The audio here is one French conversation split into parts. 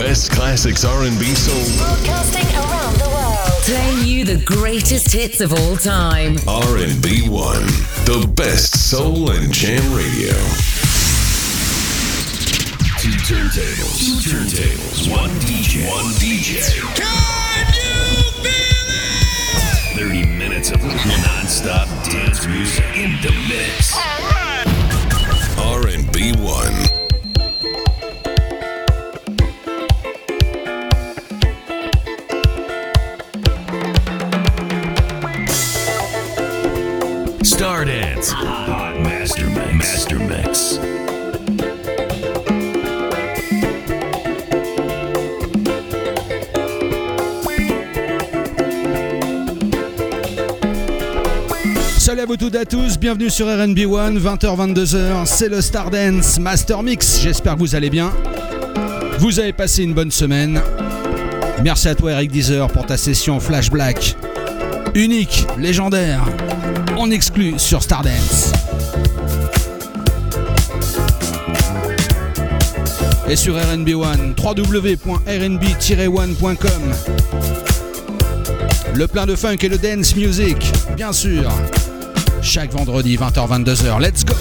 best classics R&B soul. Broadcasting around the world. Playing you the greatest hits of all time. R&B 1, the best soul and jam radio. Two turntables, two turntables, one DJ, one DJ. Can you feel it? 30 minutes of non-stop dance music in the mix. R&B 1. Master Mix. Salut à vous toutes et à tous, bienvenue sur RNB One, 20h-22h, c'est le Stardance Master Mix, j'espère que vous allez bien. Vous avez passé une bonne semaine. Merci à toi Eric Deezer pour ta session Flash Black. Unique, légendaire, en exclu sur Stardance. Et sur RNB One, www.rnb-one.com. Le plein de funk et le dance music, bien sûr. Chaque vendredi 20h-22h, let's go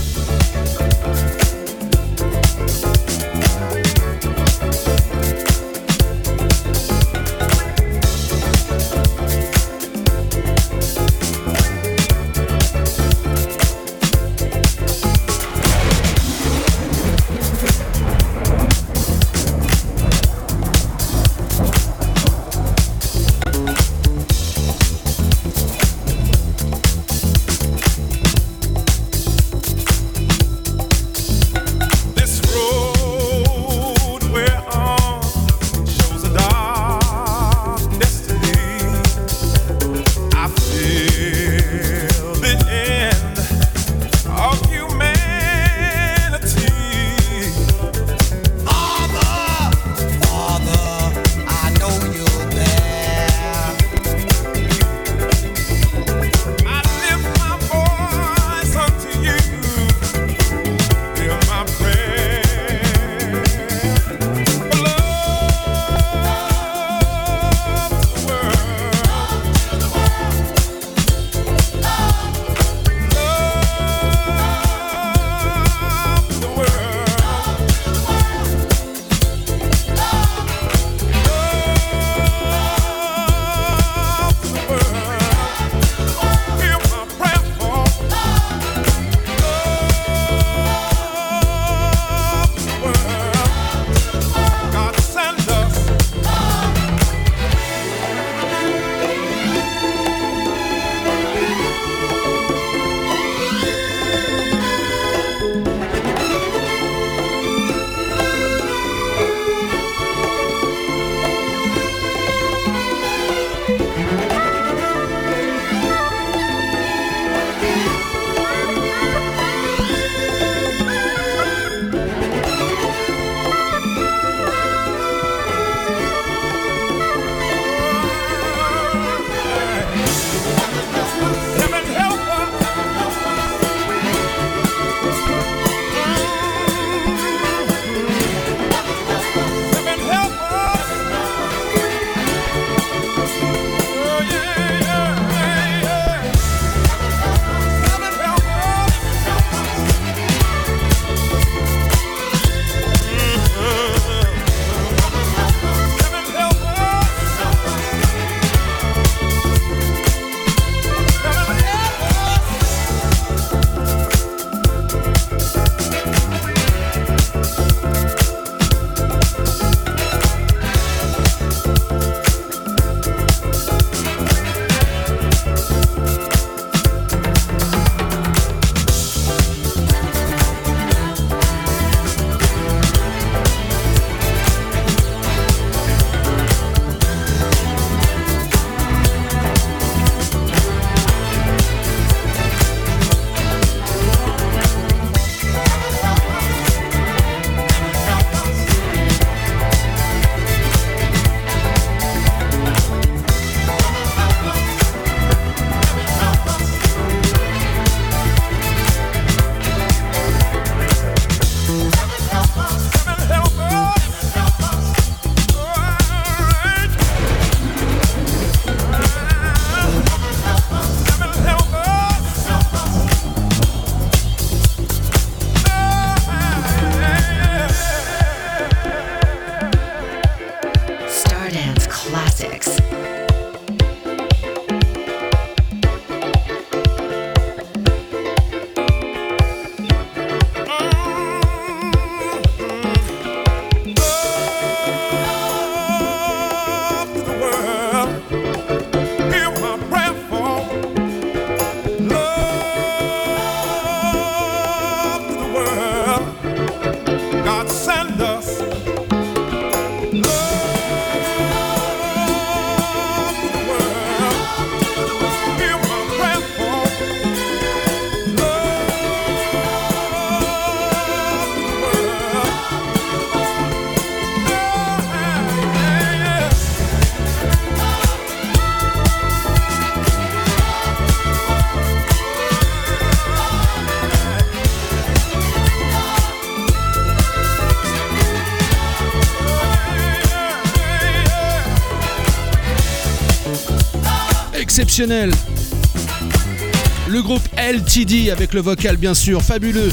Le groupe LTD avec le vocal bien sûr fabuleux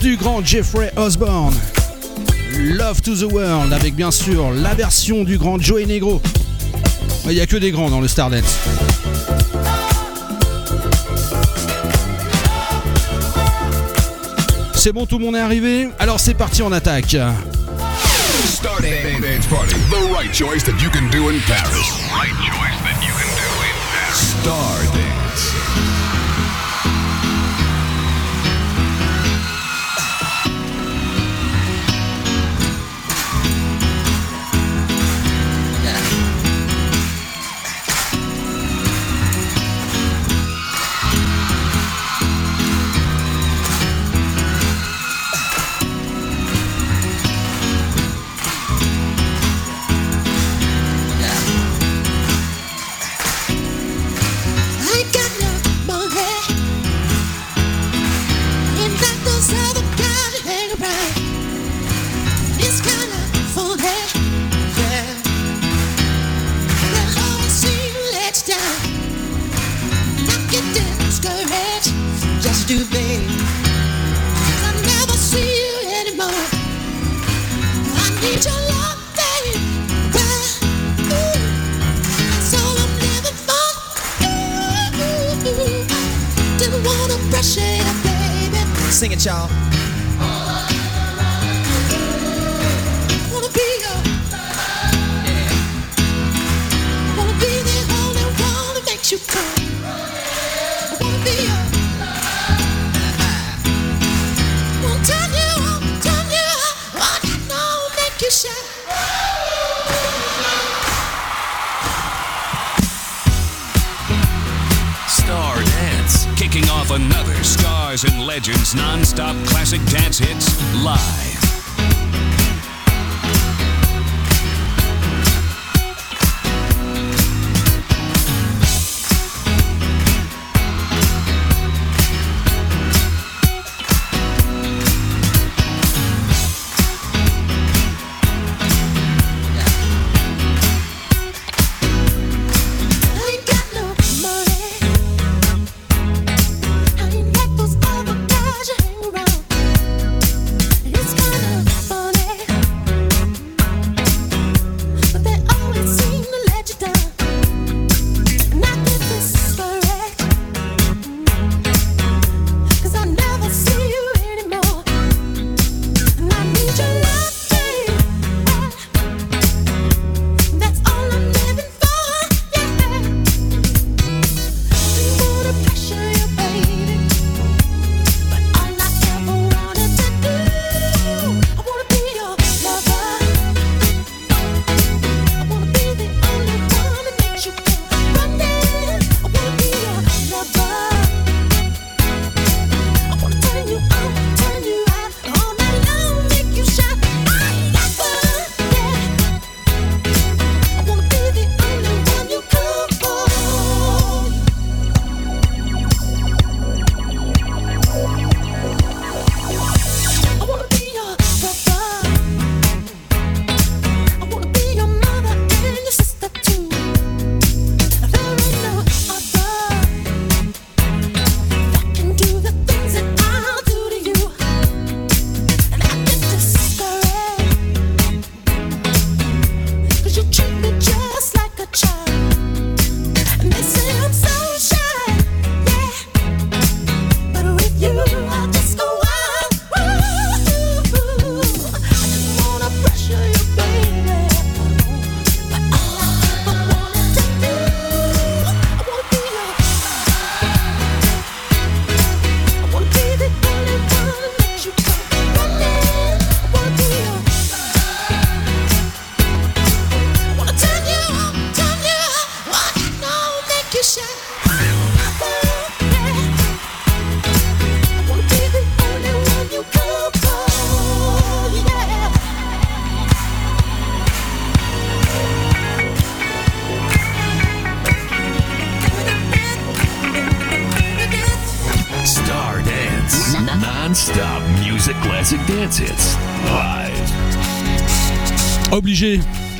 du grand Jeffrey Osborne. Love to the World avec bien sûr la version du grand Joey Negro. Il n'y a que des grands dans le Stardance. C'est bon, tout le monde est arrivé? Alors c'est parti, on attaque. Party, the right choice that you can do in Paris. Starting.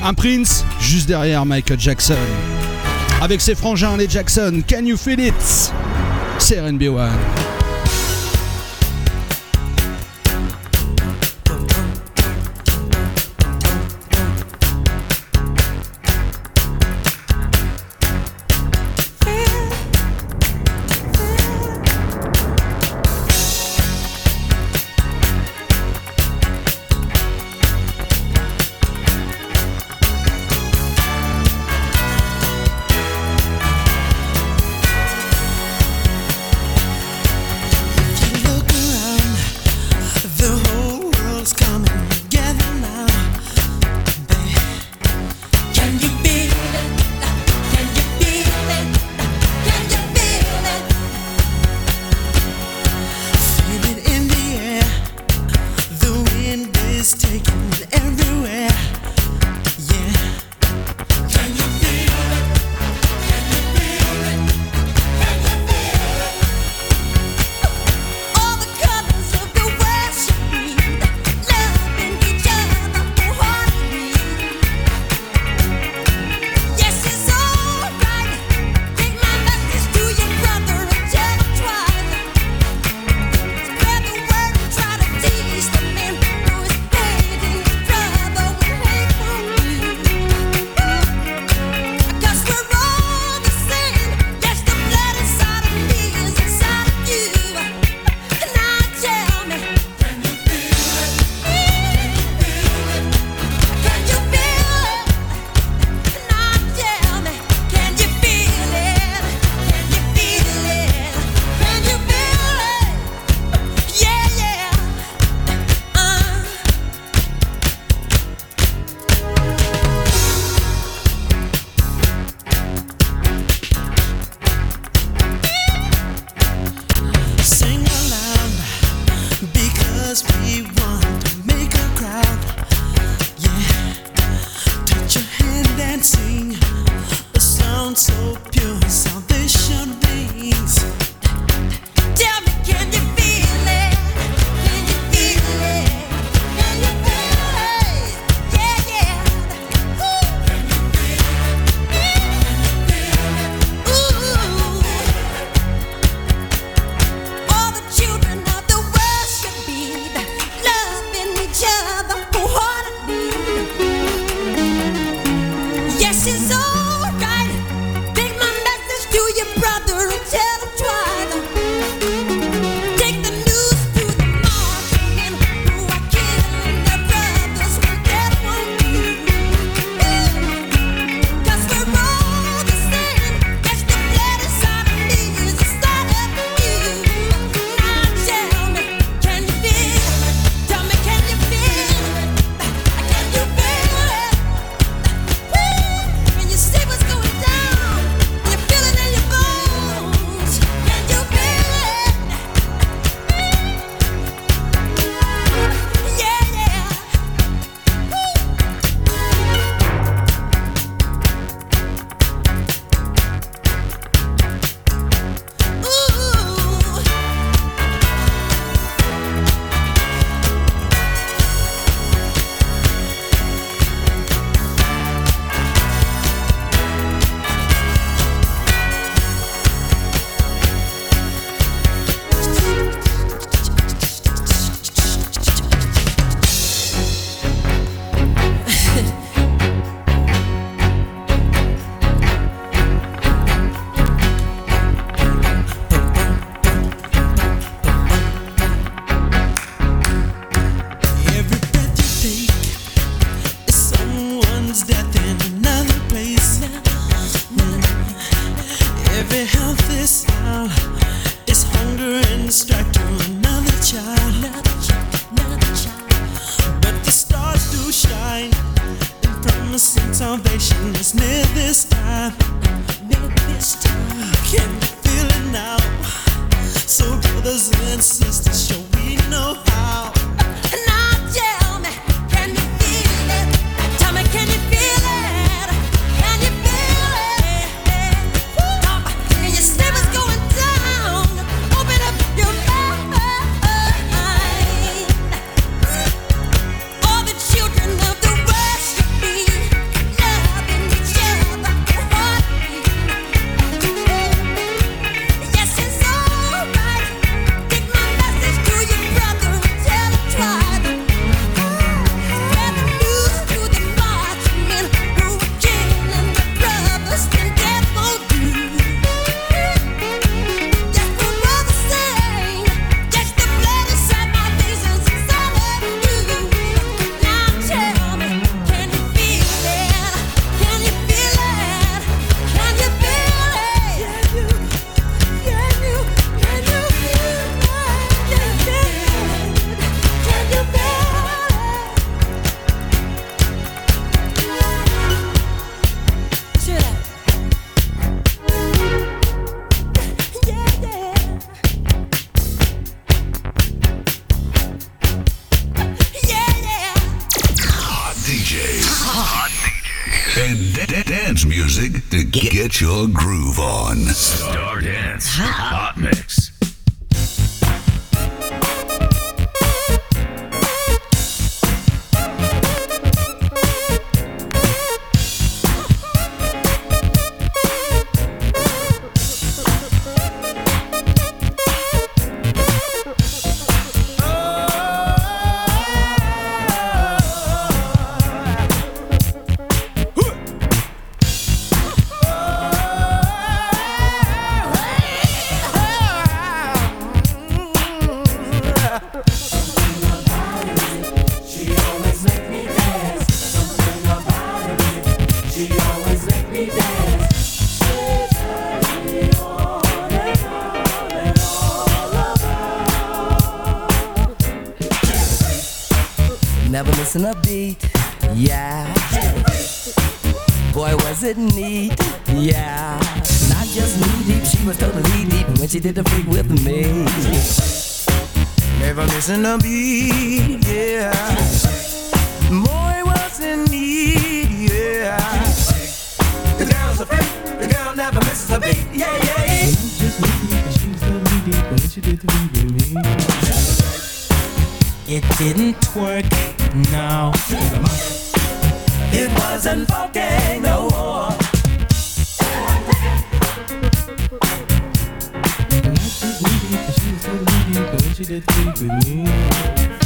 Un Prince juste derrière Michael Jackson. Avec ses frangins les Jackson, Can You Feel It? C'est RNB1. Missing a beat, yeah. Boy, was it neat, yeah. Not just knee deep, she was totally deep when she did the freak with me. Never missing a beat, She did with me.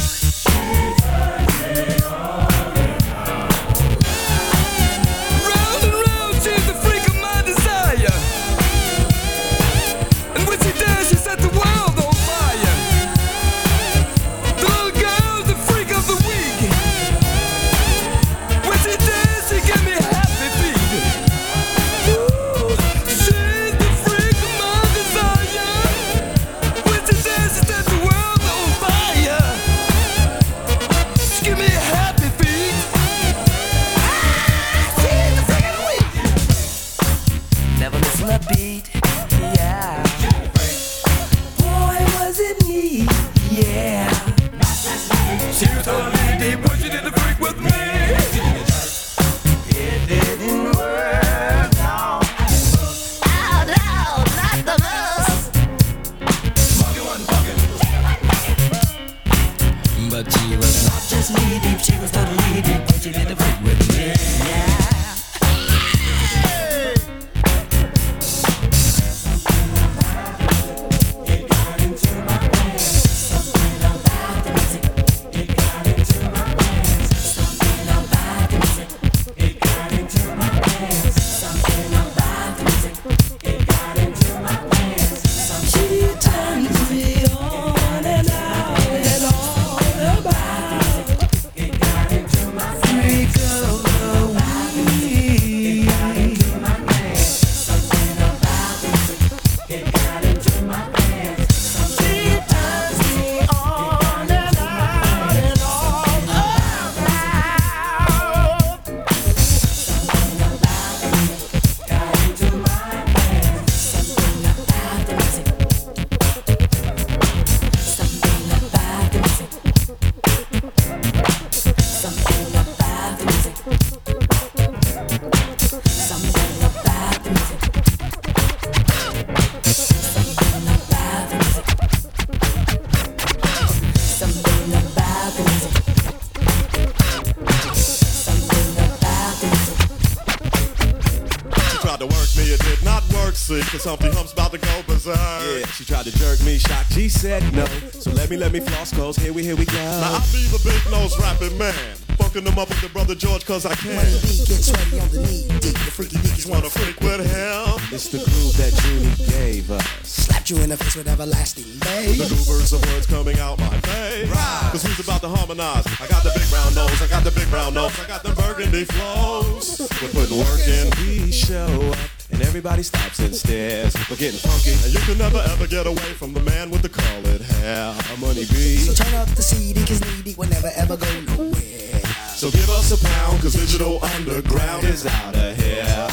Tried to jerk me, shock. She said no. So let me, let me floss, cause here we, here we go. Now I be the big nose rapping man, fucking them up with the brother George cause I can. Get sweaty on the knee deep. The freaky deakies Wanna freak with hell. It's the groove that Junie gave us. Slapped you in the face with everlasting The bass. goobers of words coming out my face. Right. Cause who's about to harmonize? I got the big brown nose, I got the big brown nose, I got the burgundy flows. We're putting work in. We show up, and everybody stops and stares. We're getting funky. And you can never ever get away from the man with the colored hair. Our money be. So turn up the CD, cause needy will never ever go nowhere. So give us a pound, cause digital underground is out of here. yeah,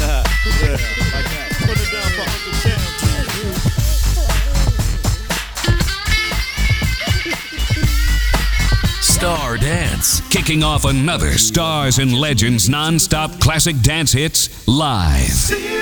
like that. Put it down for Uncle Cam. Star Dance, kicking off another Stars and Legends non-stop classic dance hits live.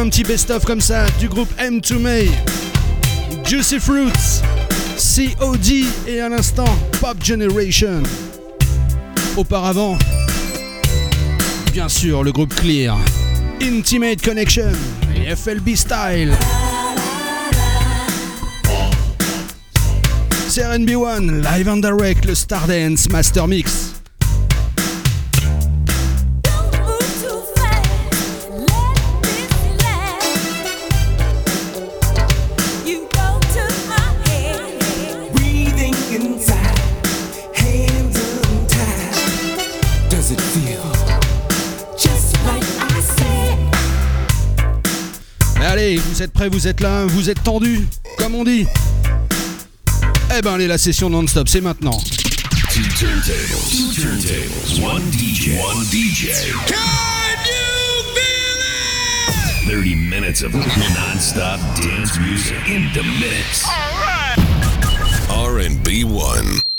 un petit best-of comme ça du groupe M2 May, Juicy Fruits, COD et à l'instant Pop Generation. Auparavant, bien sûr, le groupe Clear, Intimate Connection et FLB Style. C'est RNB1, live and direct, le Stardance Master Mix. vous êtes là, vous êtes tendu, comme on dit. Eh ben allez, la session non-stop, c'est maintenant. Two turntables, two turntables, one DJ, one DJ. Can you feel it? 30 minutes of non-stop dance music in the mix. All right. R&B 1.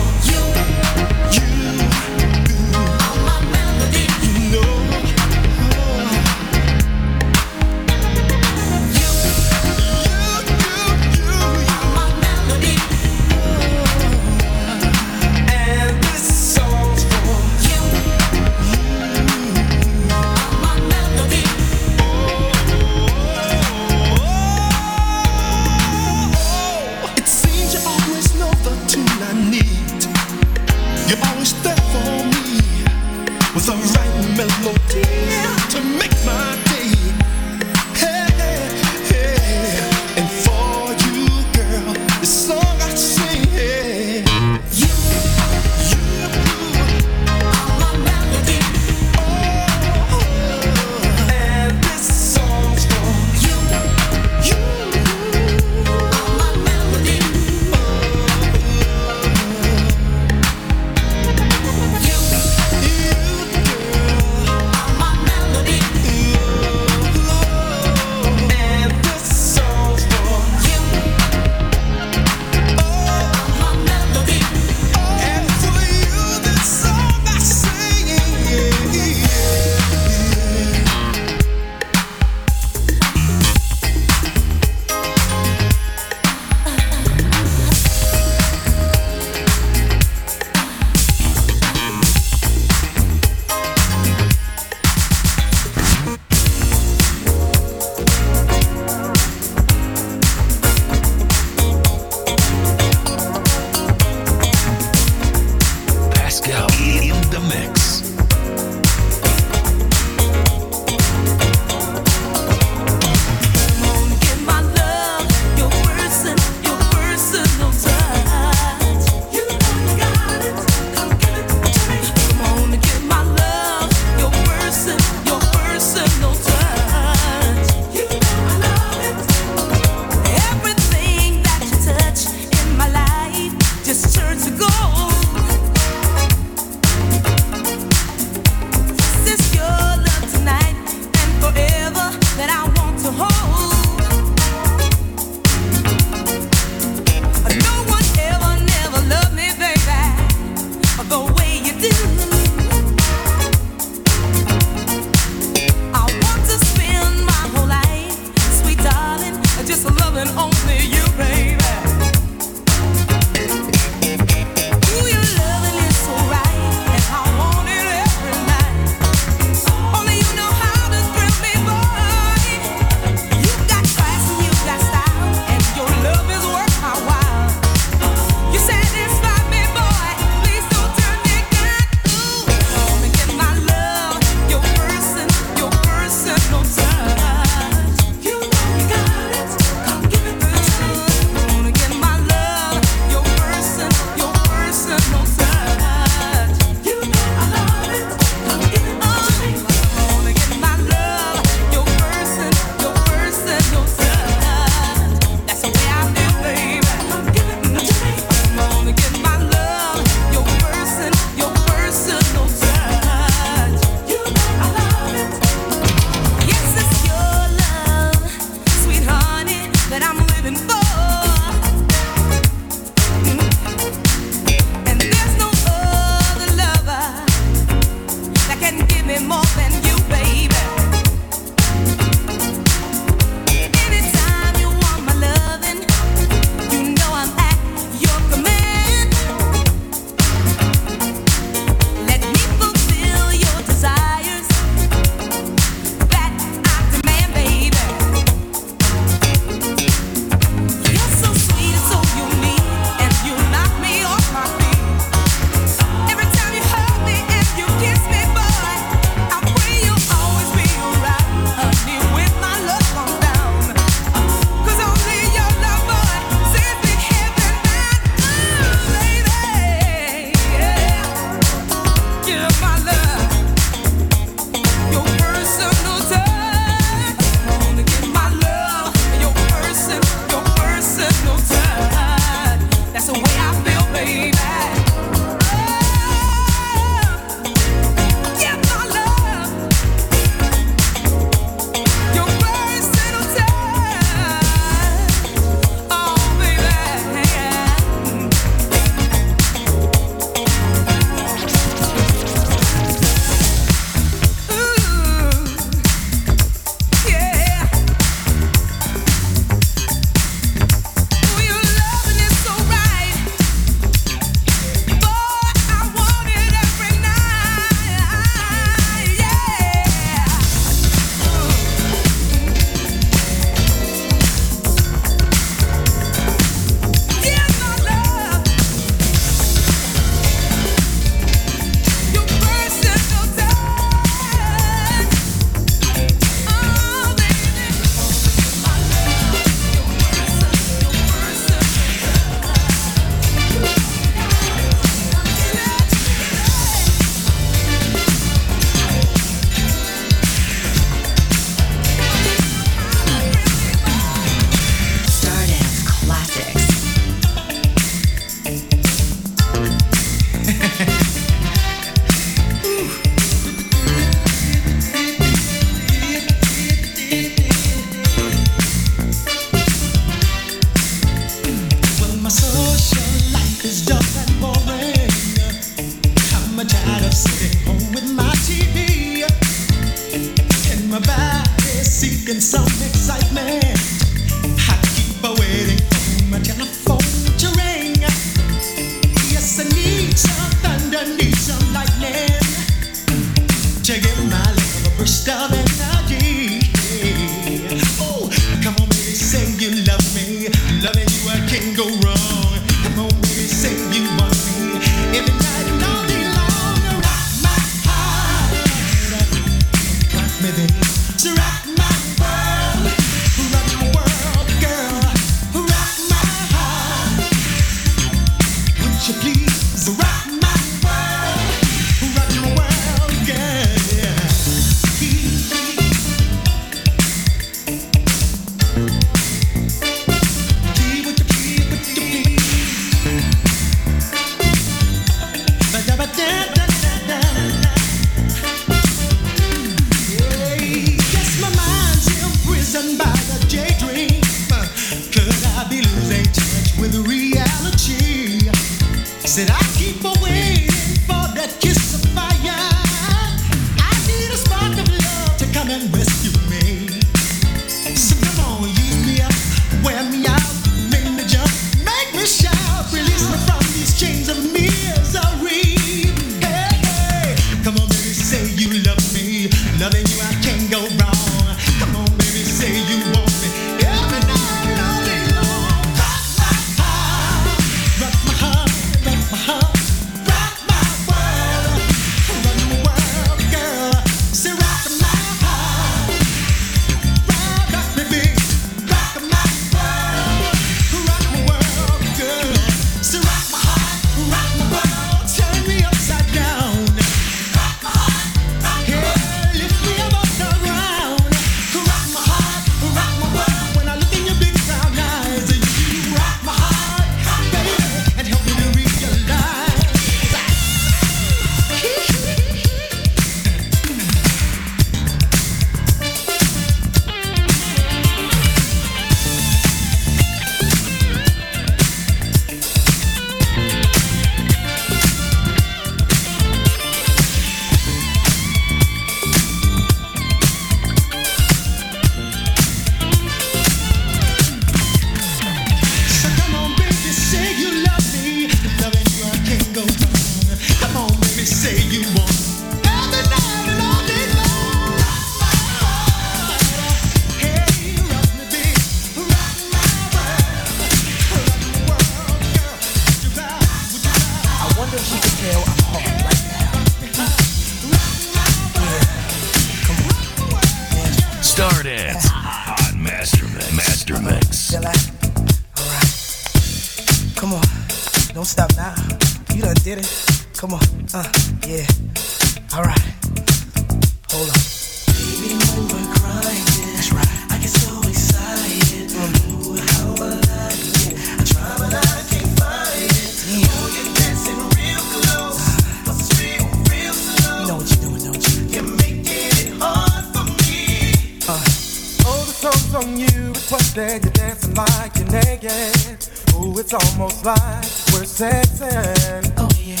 sexing. Oh yeah.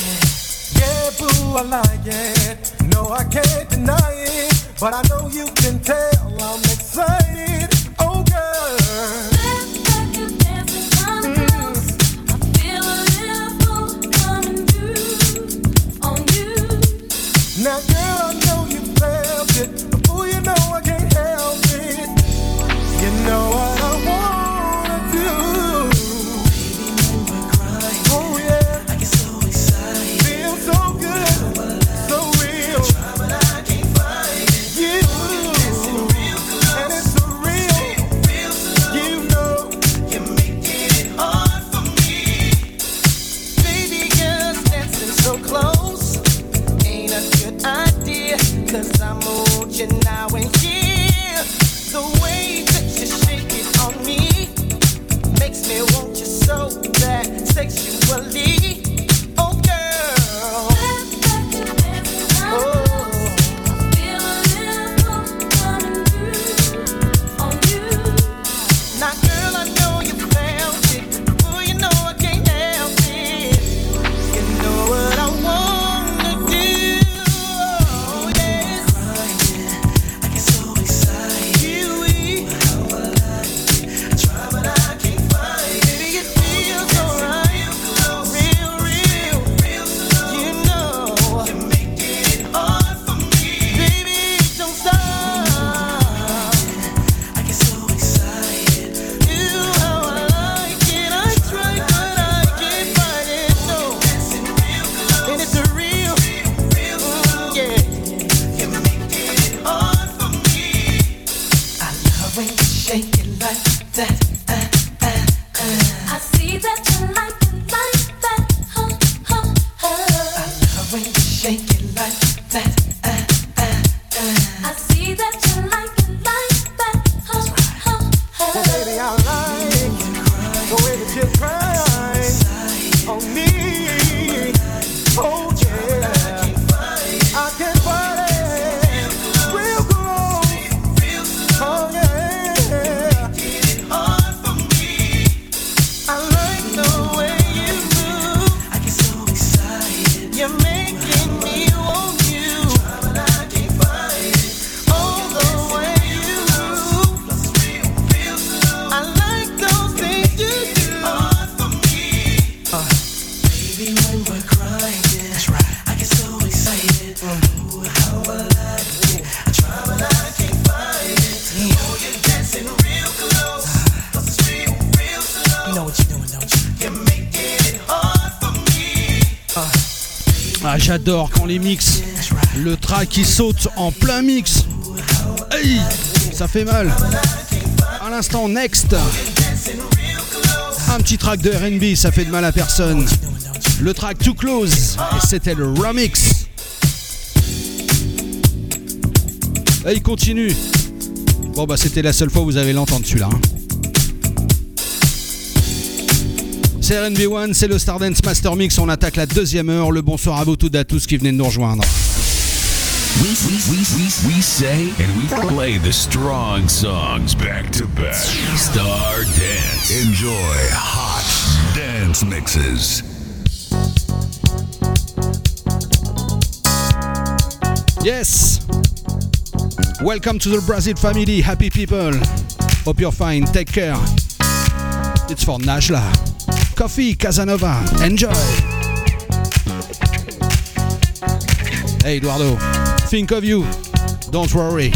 Yeah, boo, I like it. No, I can't deny it. But I know you can tell I'm excited. Oh girl. Mm-hmm. Now, girl, I know you felt it. Before you know I can't help it. You know I les mix. Le track qui saute en plein mix. Hey, ça fait mal. À l'instant, next. Un petit track de RB, ça fait de mal à personne. Le track Too Close, et c'était le remix. Et il continue. Bon, bah, c'était la seule fois où vous avez l'entendre celui-là. Hein. c'est RNB1, c'est le Stardance Master Mix. On attaque la deuxième heure. Le bonsoir à vous toutes et à tous qui venez de nous rejoindre. We, we, we, we, we say and we play the strong songs back to back. Star Dance. Enjoy hot dance mixes. Yes! Welcome to the Brazil family, happy people. Hope you're fine, take care. It's for Najla. Coffee Casanova. Enjoy. Hey Eduardo, think of you. Don't worry.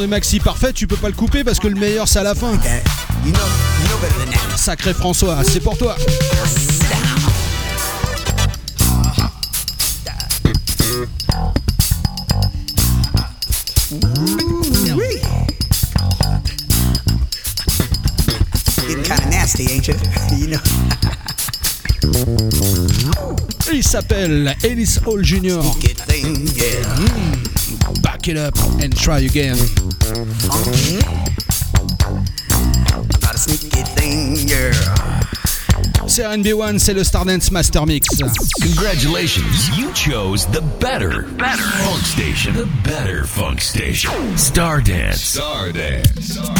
de maxi parfait, tu peux pas le couper parce que le meilleur c'est à la fin. Sacré François, c'est pour toi. Il s'appelle Ellis Hall Jr. back it up and try again. Not C'est RB1, c'est le Stardance Master Mix. Congratulations, you chose the better, better funk station. The better funk station. Stardance. Stardance. Stardance.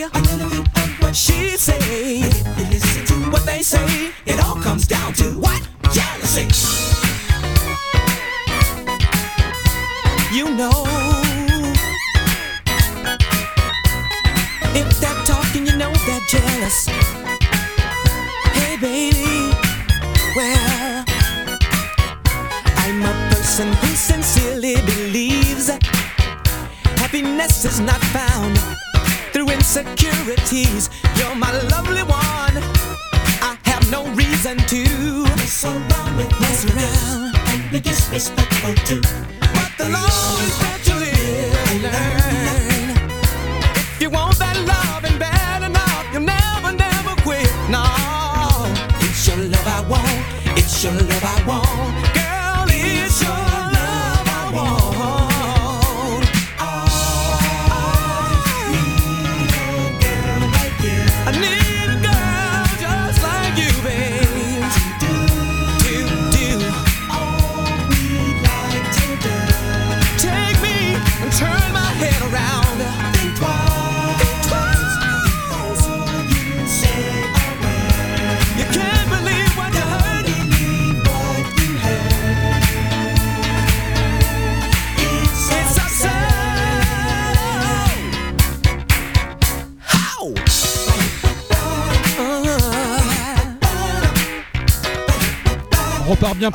you. What she say?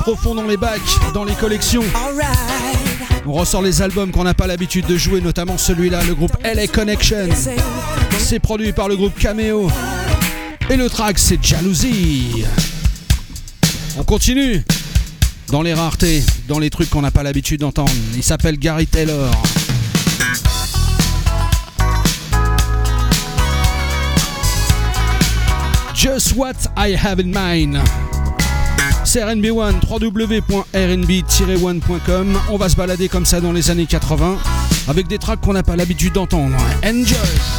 profond dans les bacs, dans les collections. On ressort les albums qu'on n'a pas l'habitude de jouer, notamment celui-là, le groupe LA Connection. C'est produit par le groupe Cameo. Et le track, c'est Jalousie. On continue dans les raretés, dans les trucs qu'on n'a pas l'habitude d'entendre. Il s'appelle Gary Taylor. Just what I have in mind. RNB1, www.rnb-1.com. On va se balader comme ça dans les années 80 avec des tracks qu'on n'a pas l'habitude d'entendre. Enjoy!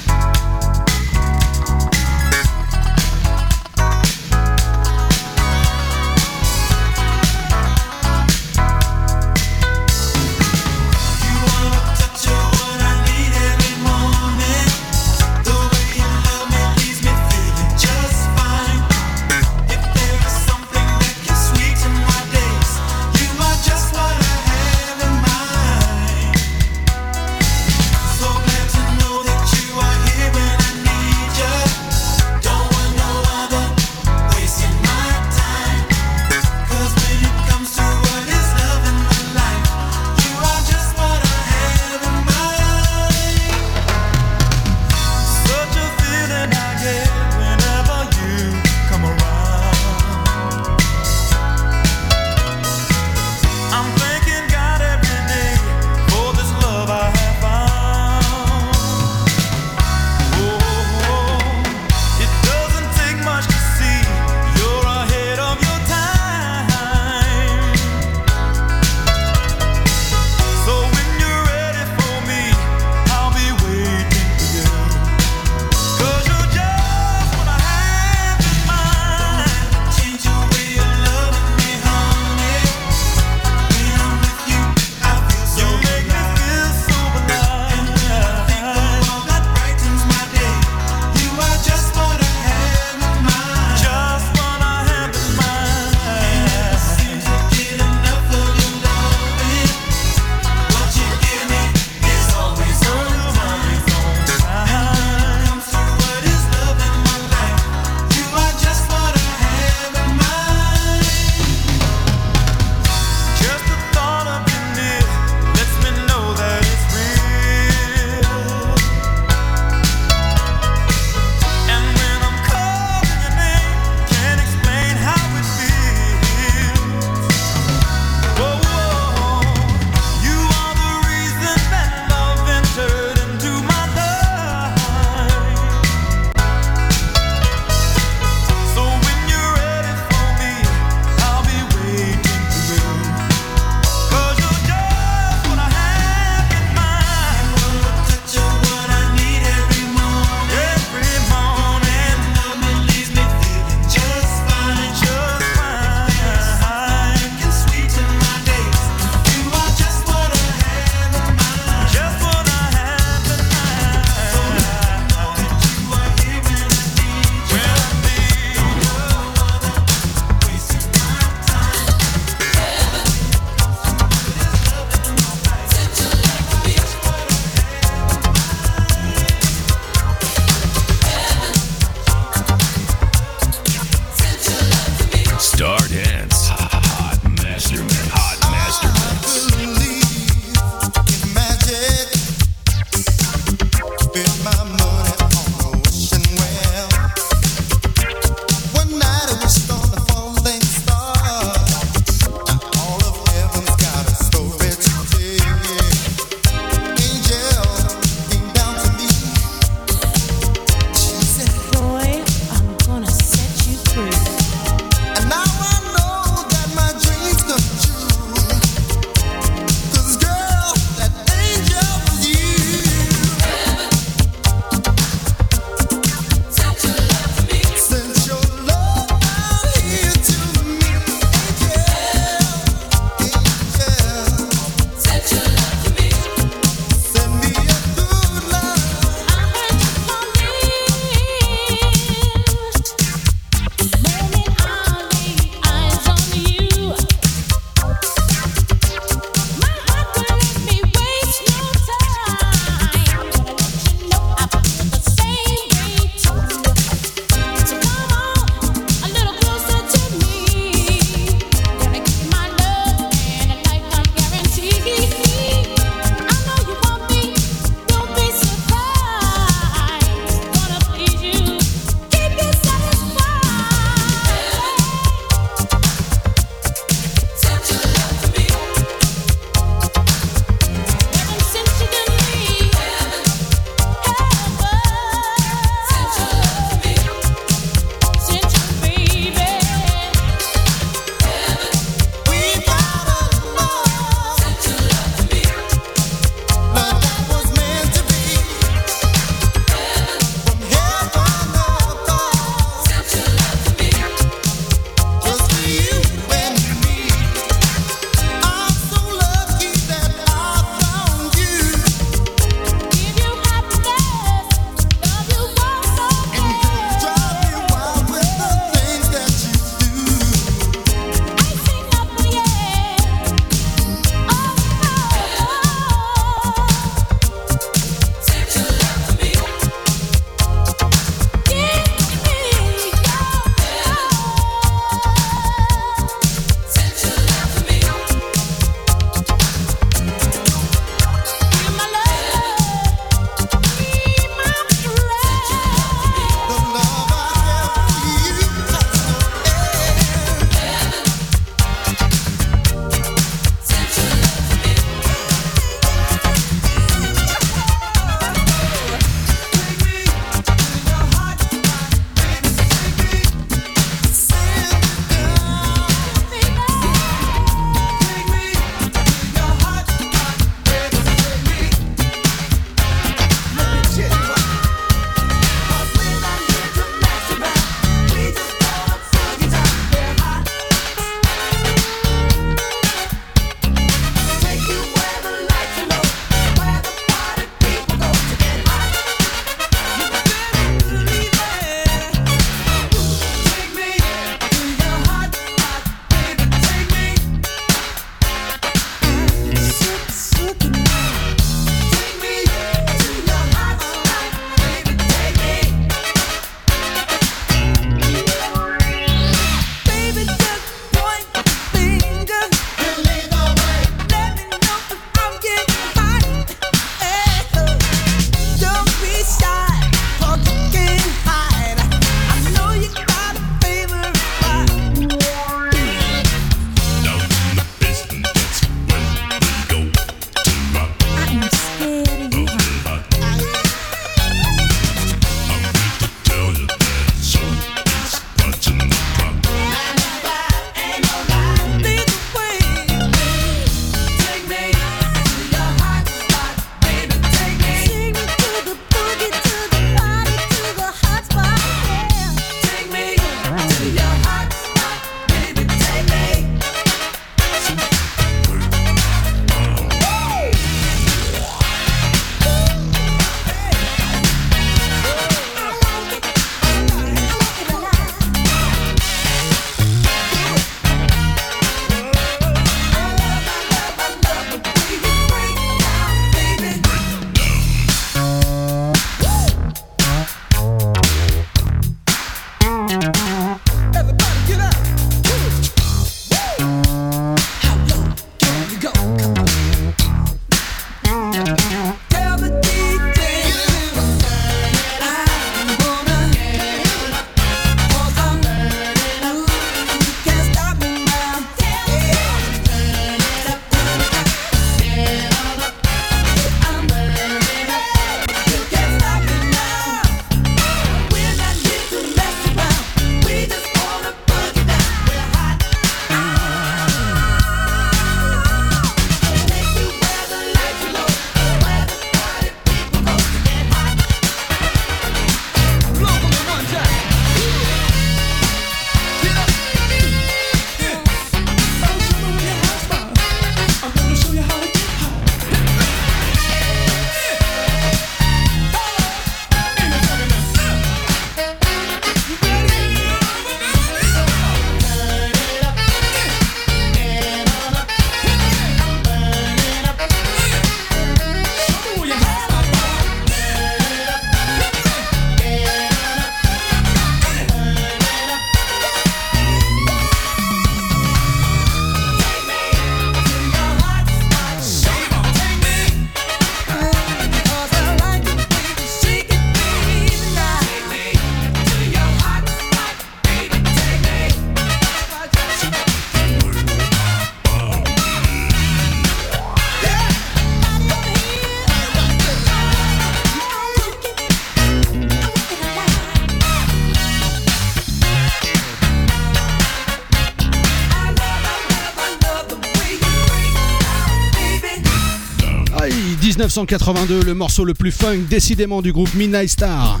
1982, le morceau le plus funk décidément du groupe Midnight Star.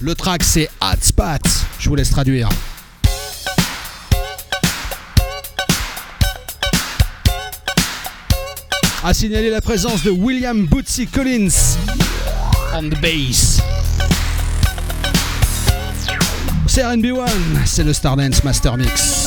Le track c'est Hot Spot. Je vous laisse traduire. A signaler la présence de William Bootsy Collins on the bass. C'est RB1, c'est le Stardance Master Mix.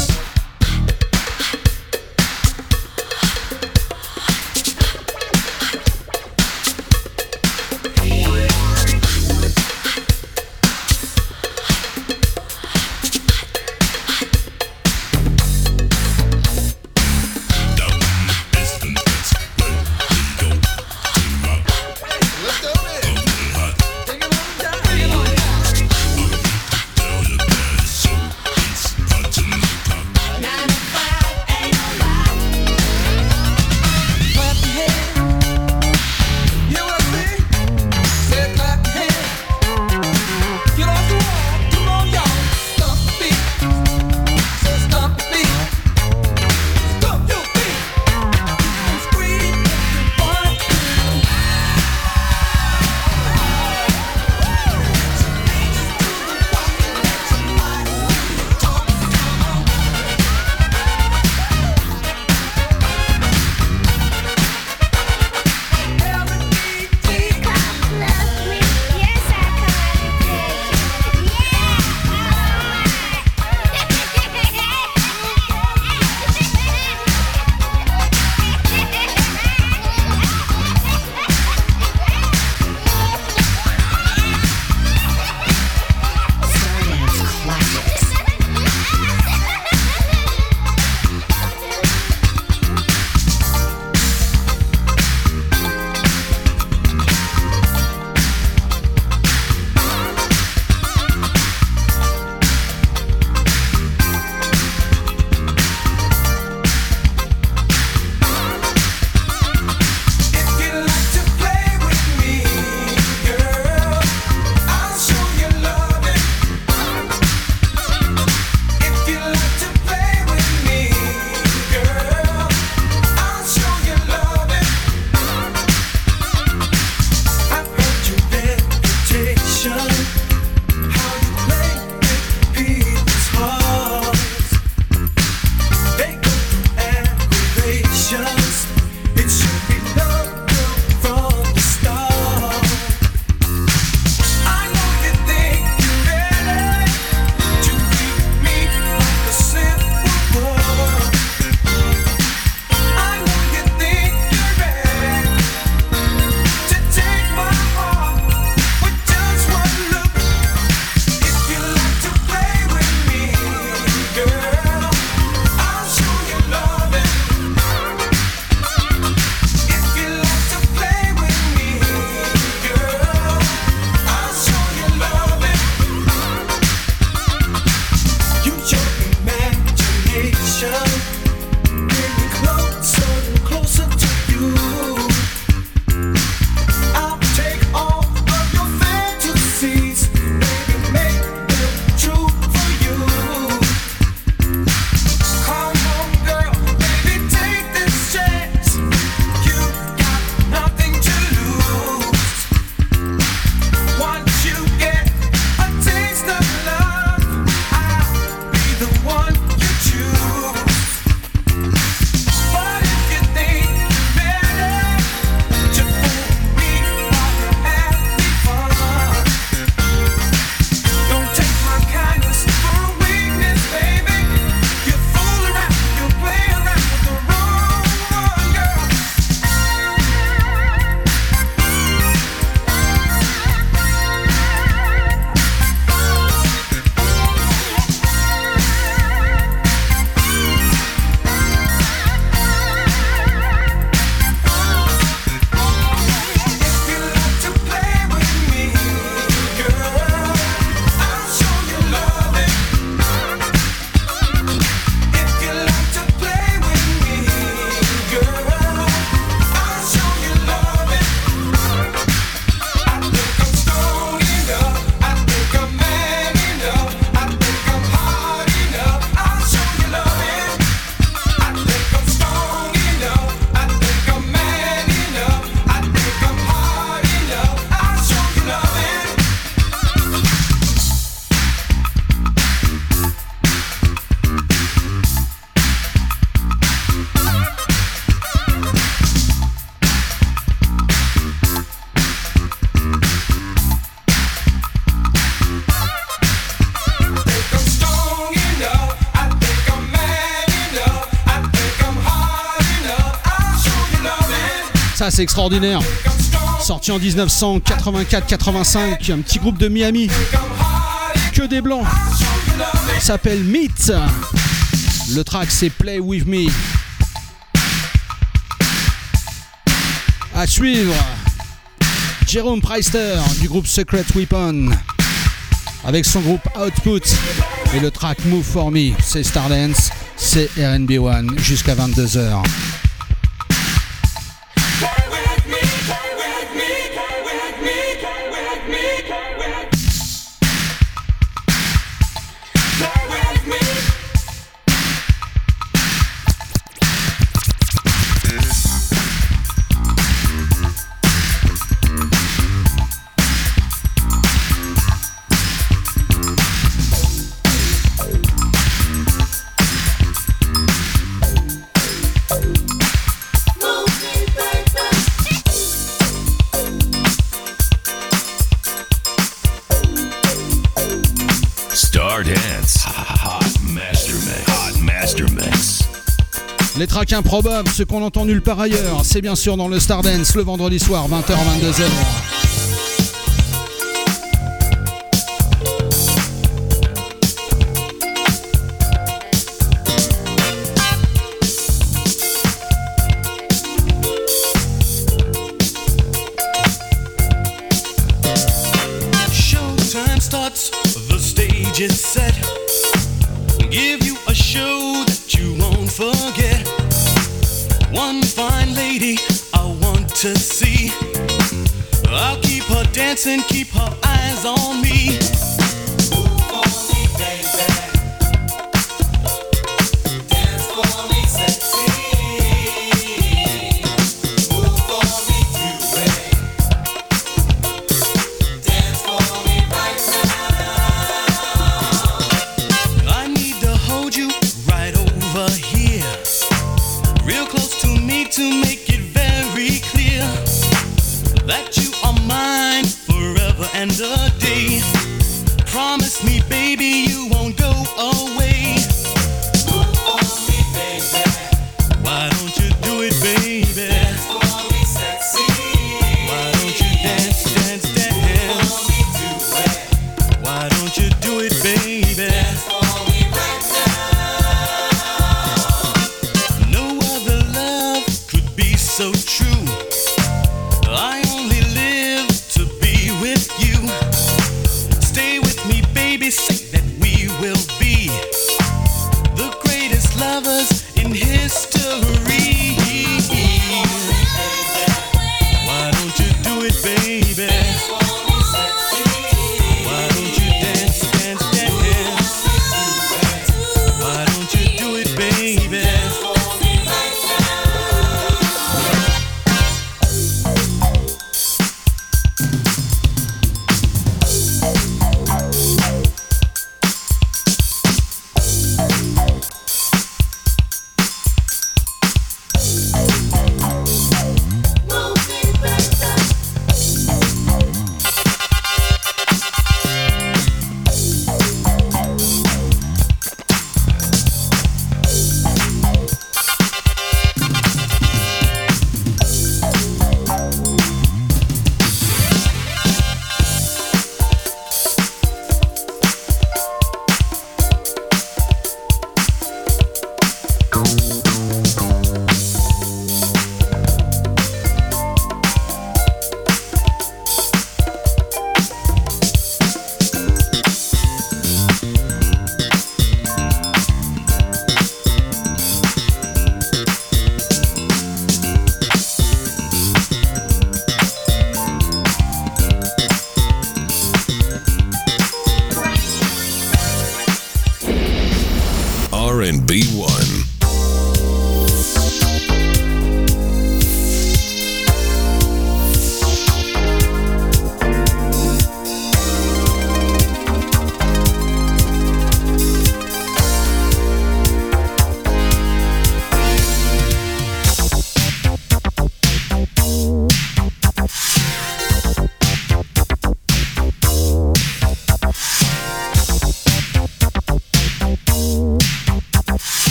Extraordinaire. Sorti en 1984-85, un petit groupe de Miami. Que des blancs. S'appelle Meet. Le track, c'est Play With Me. À suivre, Jérôme Preister du groupe Secret Weapon avec son groupe Output et le track Move For Me. C'est Stardance, c'est RNB1 jusqu'à 22h. Les tracks improbables, ceux qu'on entend nulle part ailleurs, c'est bien sûr dans le Stardance le vendredi soir, 20h-22h. And Key.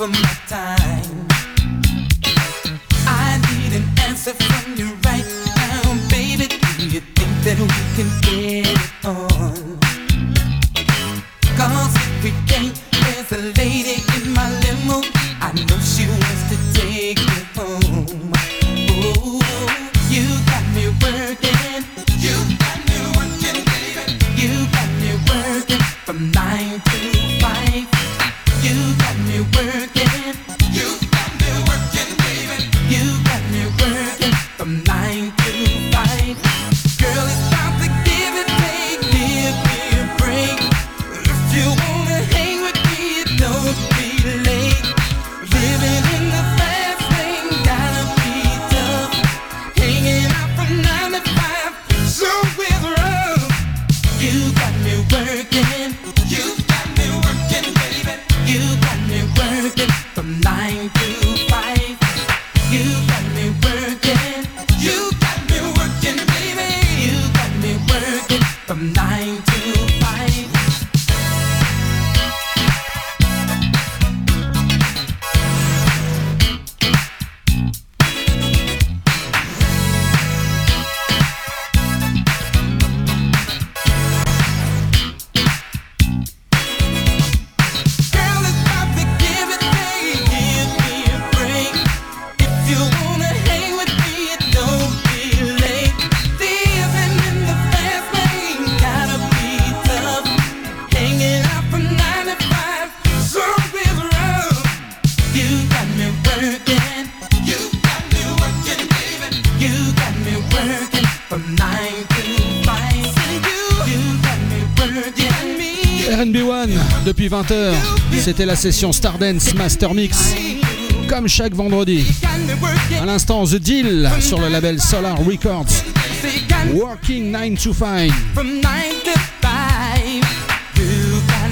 for my time. I need an answer from you right now, baby. Do you think that we can get? C'était la session Stardance Master Mix, comme chaque vendredi. À l'instant, The Deal sur le label Solar Records. Working 9 to 5.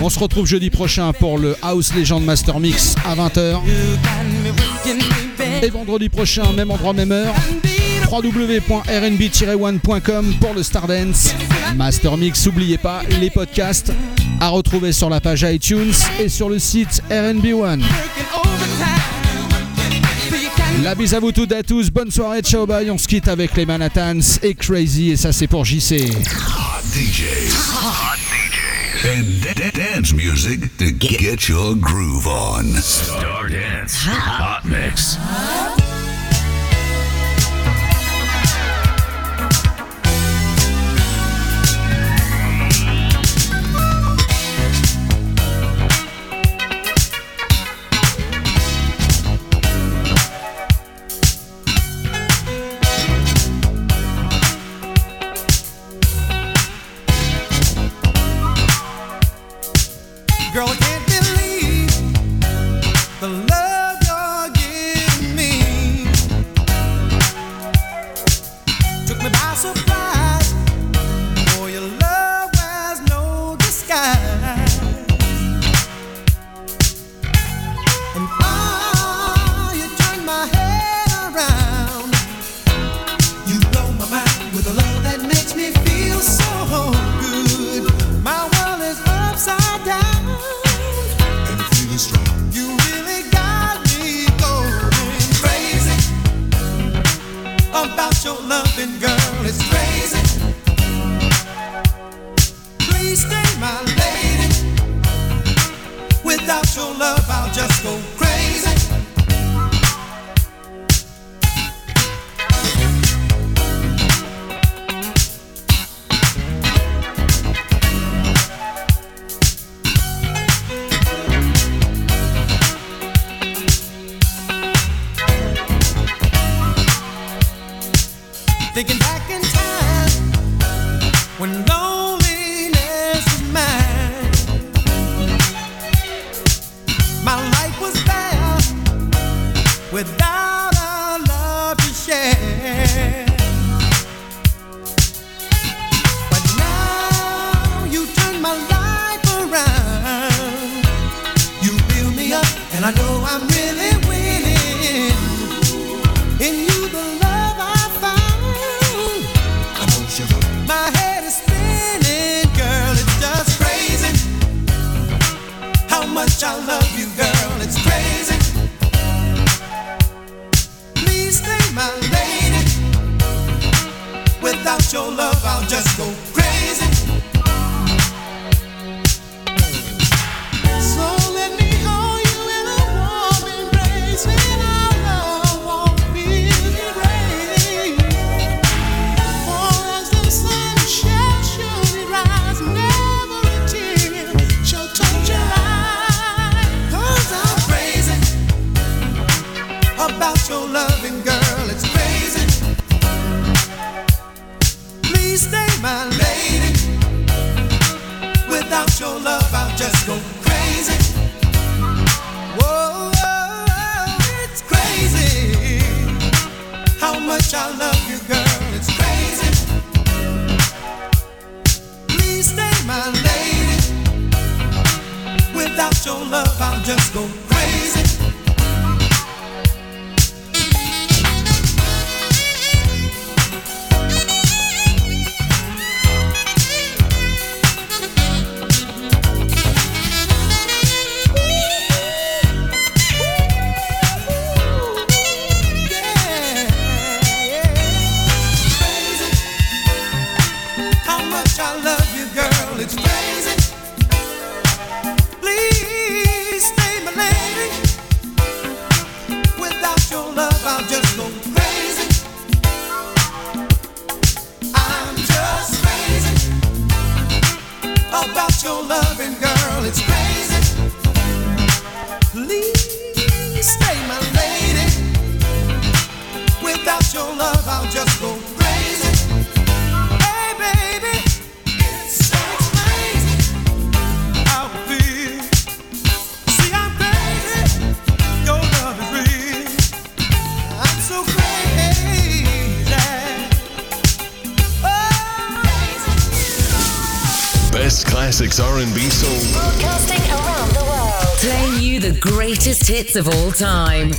On se retrouve jeudi prochain pour le House Legend Master Mix à 20h. Et vendredi prochain, même endroit, même heure, www.rnb-one.com pour le Stardance. Master Mix, n'oubliez pas les podcasts à retrouver sur la page iTunes et sur le site RNB1. La bise à vous toutes et à tous, bonne soirée, ciao bye, on se quitte avec les Manhattans et Crazy et ça c'est pour JC. Hot DJs. Hot And dance music to get your groove on. Star Dance. Hot Mix. Hits of all time.